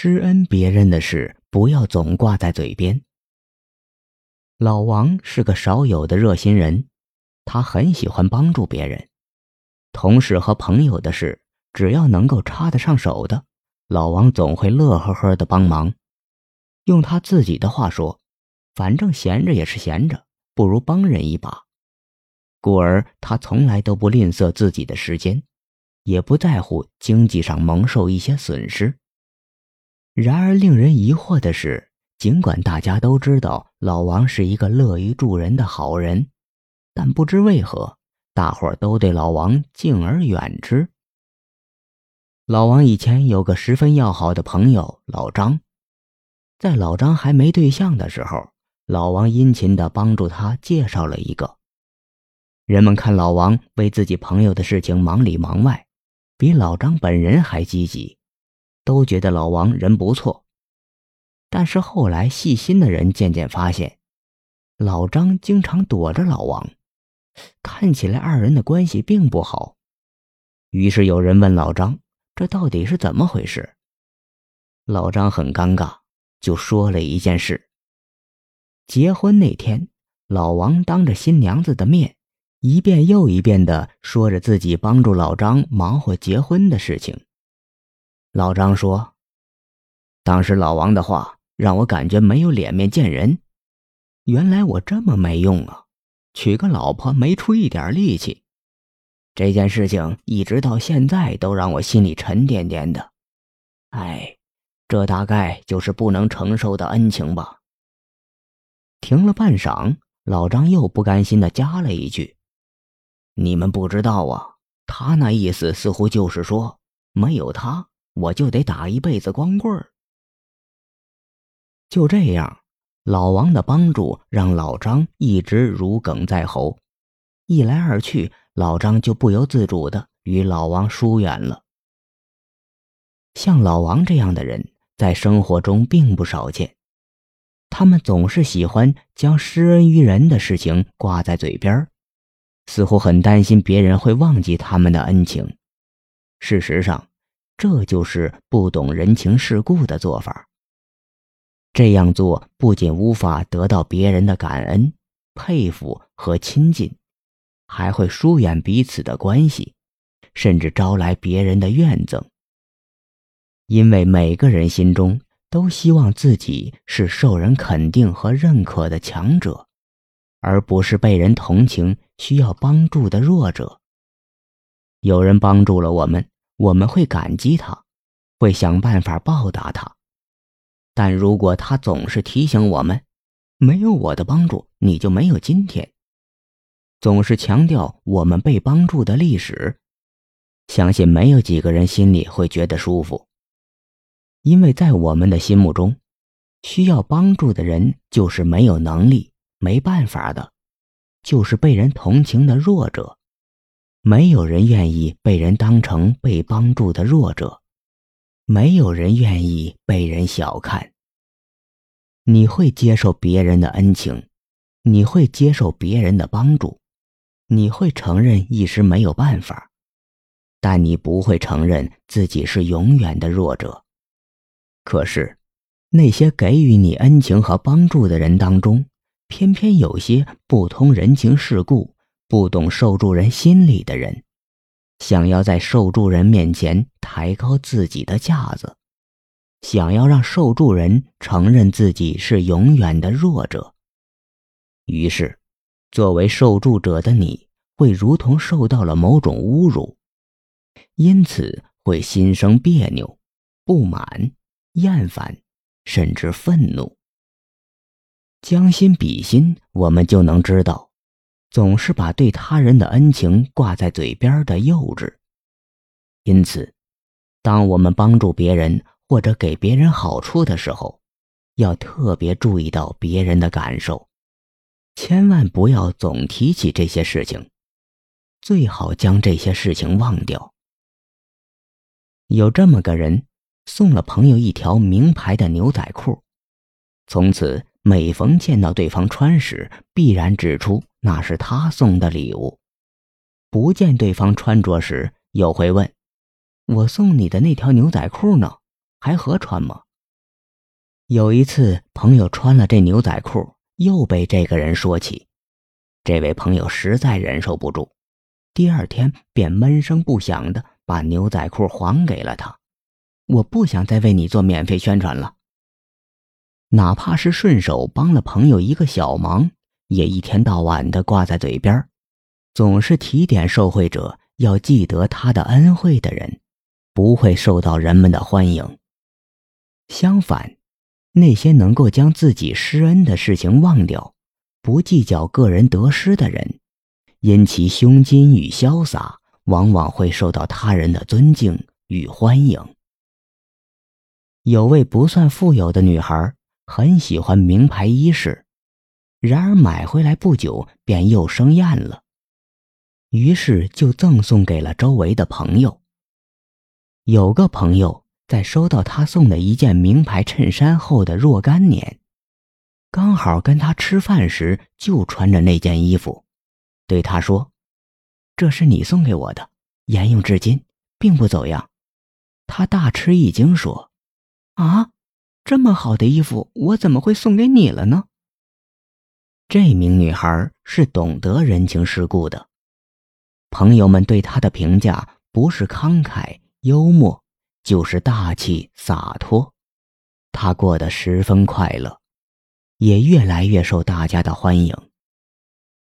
施恩别人的事，不要总挂在嘴边。老王是个少有的热心人，他很喜欢帮助别人，同事和朋友的事，只要能够插得上手的，老王总会乐呵呵的帮忙。用他自己的话说，反正闲着也是闲着，不如帮人一把。故而他从来都不吝啬自己的时间，也不在乎经济上蒙受一些损失。然而令人疑惑的是，尽管大家都知道老王是一个乐于助人的好人，但不知为何，大伙都对老王敬而远之。老王以前有个十分要好的朋友老张，在老张还没对象的时候，老王殷勤地帮助他介绍了一个。人们看老王为自己朋友的事情忙里忙外，比老张本人还积极。都觉得老王人不错，但是后来细心的人渐渐发现，老张经常躲着老王，看起来二人的关系并不好。于是有人问老张：“这到底是怎么回事？”老张很尴尬，就说了一件事：结婚那天，老王当着新娘子的面，一遍又一遍地说着自己帮助老张忙活结婚的事情。老张说：“当时老王的话让我感觉没有脸面见人。原来我这么没用啊，娶个老婆没出一点力气。这件事情一直到现在都让我心里沉甸甸的。哎，这大概就是不能承受的恩情吧。”停了半晌，老张又不甘心的加了一句：“你们不知道啊，他那意思似乎就是说，没有他。”我就得打一辈子光棍儿。就这样，老王的帮助让老张一直如鲠在喉，一来二去，老张就不由自主的与老王疏远了。像老王这样的人，在生活中并不少见，他们总是喜欢将施恩于人的事情挂在嘴边似乎很担心别人会忘记他们的恩情。事实上，这就是不懂人情世故的做法。这样做不仅无法得到别人的感恩、佩服和亲近，还会疏远彼此的关系，甚至招来别人的怨憎。因为每个人心中都希望自己是受人肯定和认可的强者，而不是被人同情、需要帮助的弱者。有人帮助了我们。我们会感激他，会想办法报答他，但如果他总是提醒我们，没有我的帮助你就没有今天，总是强调我们被帮助的历史，相信没有几个人心里会觉得舒服。因为在我们的心目中，需要帮助的人就是没有能力、没办法的，就是被人同情的弱者。没有人愿意被人当成被帮助的弱者，没有人愿意被人小看。你会接受别人的恩情，你会接受别人的帮助，你会承认一时没有办法，但你不会承认自己是永远的弱者。可是，那些给予你恩情和帮助的人当中，偏偏有些不通人情世故。不懂受助人心理的人，想要在受助人面前抬高自己的架子，想要让受助人承认自己是永远的弱者。于是，作为受助者的你会如同受到了某种侮辱，因此会心生别扭、不满、厌烦，甚至愤怒。将心比心，我们就能知道。总是把对他人的恩情挂在嘴边的幼稚。因此，当我们帮助别人或者给别人好处的时候，要特别注意到别人的感受，千万不要总提起这些事情，最好将这些事情忘掉。有这么个人，送了朋友一条名牌的牛仔裤，从此每逢见到对方穿时，必然指出。那是他送的礼物，不见对方穿着时，又会问：“我送你的那条牛仔裤呢？还合穿吗？”有一次，朋友穿了这牛仔裤，又被这个人说起。这位朋友实在忍受不住，第二天便闷声不响的把牛仔裤还给了他。我不想再为你做免费宣传了，哪怕是顺手帮了朋友一个小忙，也一天到晚的挂在嘴边，总是提点受贿者要记得他的恩惠的人，不会受到人们的欢迎。相反。那些能够将自己施恩的事情忘掉，不计较个人得失的人，因其胸襟与潇洒，往往会受到他人的尊敬与欢迎。有位不算富有的女孩，很喜欢名牌衣饰，然而买回来不久便又生厌了，于是就赠送给了周围的朋友。有个朋友。在收到他送的一件名牌衬衫后的若干年，刚好跟他吃饭时就穿着那件衣服，对他说：“这是你送给我的，沿用至今，并不走样。”他大吃一惊，说：“啊，这么好的衣服，我怎么会送给你了呢？”这名女孩是懂得人情世故的，朋友们对她的评价不是慷慨幽默。就是大气洒脱，她过得十分快乐，也越来越受大家的欢迎。